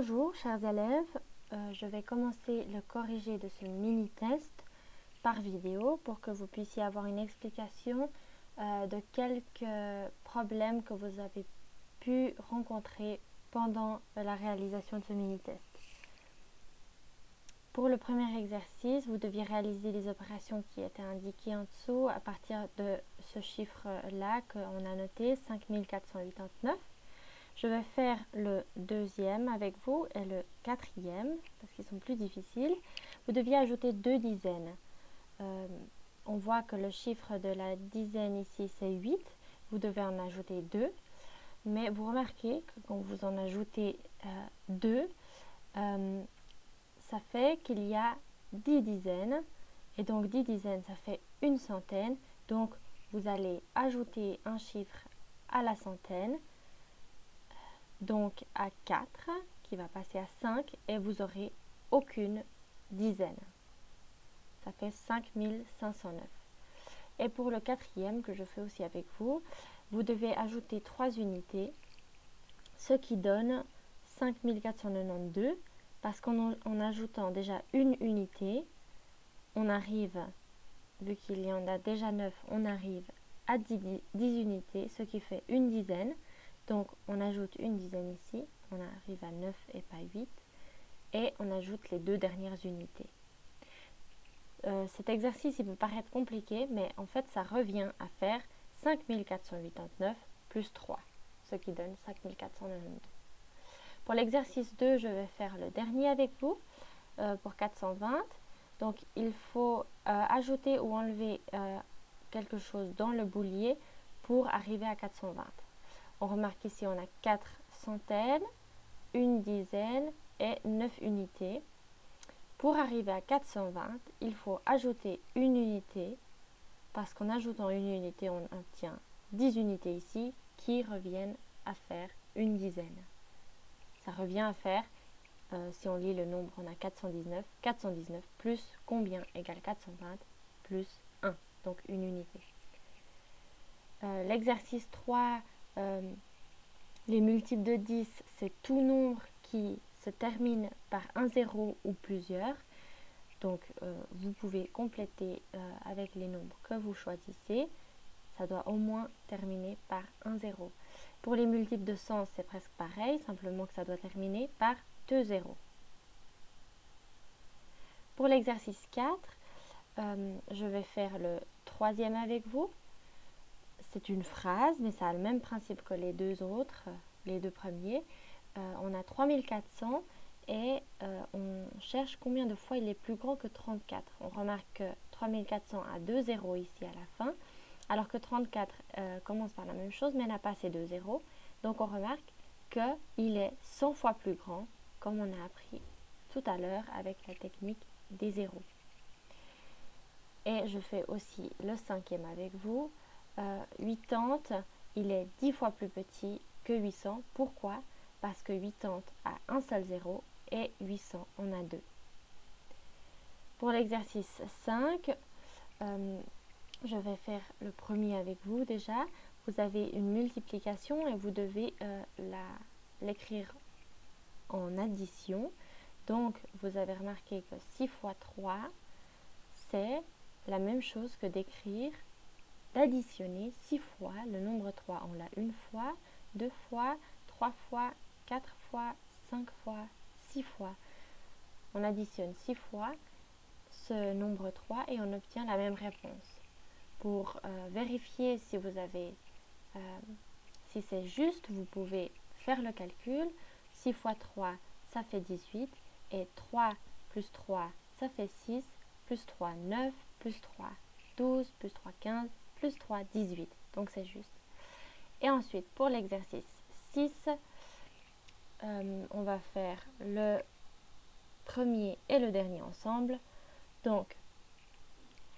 Bonjour chers élèves, euh, je vais commencer le corrigé de ce mini-test par vidéo pour que vous puissiez avoir une explication euh, de quelques problèmes que vous avez pu rencontrer pendant la réalisation de ce mini-test. Pour le premier exercice, vous deviez réaliser les opérations qui étaient indiquées en dessous à partir de ce chiffre-là qu'on a noté, 5489. Je vais faire le deuxième avec vous et le quatrième, parce qu'ils sont plus difficiles. Vous deviez ajouter deux dizaines. Euh, on voit que le chiffre de la dizaine ici, c'est 8. Vous devez en ajouter deux. Mais vous remarquez que quand vous en ajoutez euh, deux, euh, ça fait qu'il y a 10 dizaines. Et donc 10 dizaines, ça fait une centaine. Donc vous allez ajouter un chiffre à la centaine donc à 4 qui va passer à 5 et vous aurez aucune dizaine. Ça fait 5509. Et pour le quatrième que je fais aussi avec vous, vous devez ajouter 3 unités, ce qui donne 5492 parce qu'en en ajoutant déjà une unité, on arrive, vu qu'il y en a déjà 9, on arrive à 10 unités, ce qui fait une dizaine. Donc on ajoute une dizaine ici, on arrive à 9 et pas 8, et on ajoute les deux dernières unités. Euh, cet exercice, il peut paraître compliqué, mais en fait, ça revient à faire 5489 plus 3, ce qui donne 5492. Pour l'exercice 2, je vais faire le dernier avec vous, euh, pour 420. Donc, il faut euh, ajouter ou enlever quelque chose dans le boulier pour arriver à 420. On remarque ici, on a 4 centaines, une dizaine et 9 unités. Pour arriver à 420, il faut ajouter une unité, parce qu'en ajoutant une unité, on obtient 10 unités ici, qui reviennent à faire une dizaine. Ça revient à faire, euh, si on lit le nombre, on a 419. 419 plus combien égale 420 plus 1, donc une unité. Euh, l'exercice 3 euh, les multiples de 10, c'est tout nombre qui se termine par un zéro ou plusieurs. Donc, euh, vous pouvez compléter euh, avec les nombres que vous choisissez. Ça doit au moins terminer par un zéro. Pour les multiples de 100, c'est presque pareil, simplement que ça doit terminer par deux zéros. Pour l'exercice 4, je vais faire le troisième avec vous c'est une phrase, mais ça a le même principe que les deux autres, les deux premiers. Euh, on a 3400 et euh, on cherche combien de fois il est plus grand que 34. On remarque que 3400 a deux zéros ici à la fin, alors que 34 euh, commence par la même chose mais n'a pas ces deux zéros. Donc on remarque qu'il est 100 fois plus grand, comme on a appris tout à l'heure avec la technique des zéros. Et je fais aussi le cinquième avec vous. 80, euh, il est 10 fois plus petit que 800. Pourquoi? Parce que 80 a un seul zéro et 800 en a deux. Pour l'exercice 5, euh, je vais faire le premier avec vous déjà. Vous avez une multiplication et vous devez euh, l'écrire en addition. Donc, vous avez remarqué que 6 fois 3, c'est la même chose que d'écrire d'additionner 6 fois le nombre 3. On l'a une fois, deux fois, trois fois, quatre fois, cinq fois, six fois. On additionne 6 fois ce nombre 3 et on obtient la même réponse. Pour euh, vérifier si vous avez euh, si c'est juste, vous pouvez faire le calcul. 6 fois 3, ça fait 18. Et 3 plus 3, ça fait 6. Plus 3, 9. Plus 3, 12. Plus 3, 15 plus 3, 18. Donc c'est juste. Et ensuite, pour l'exercice 6, euh, on va faire le premier et le dernier ensemble. Donc,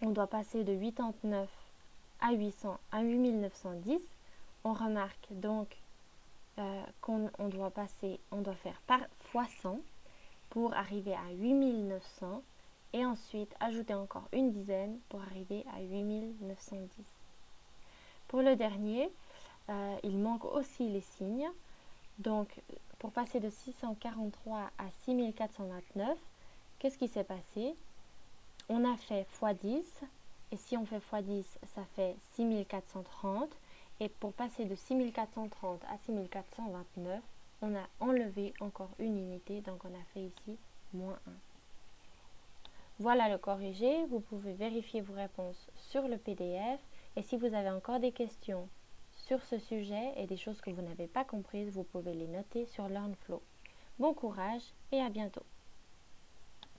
on doit passer de 89 à 800 à 8910. On remarque donc euh, qu'on doit passer, on doit faire par fois 100 pour arriver à 8900 et ensuite ajouter encore une dizaine pour arriver à 8910. Pour le dernier, euh, il manque aussi les signes. Donc, pour passer de 643 à 6429, qu'est-ce qui s'est passé? On a fait x10, et si on fait x10, ça fait 6430. Et pour passer de 6430 à 6429, on a enlevé encore une unité, donc on a fait ici moins 1. Voilà le corrigé, vous pouvez vérifier vos réponses sur le PDF et si vous avez encore des questions sur ce sujet et des choses que vous n'avez pas comprises, vous pouvez les noter sur LearnFlow. Bon courage et à bientôt.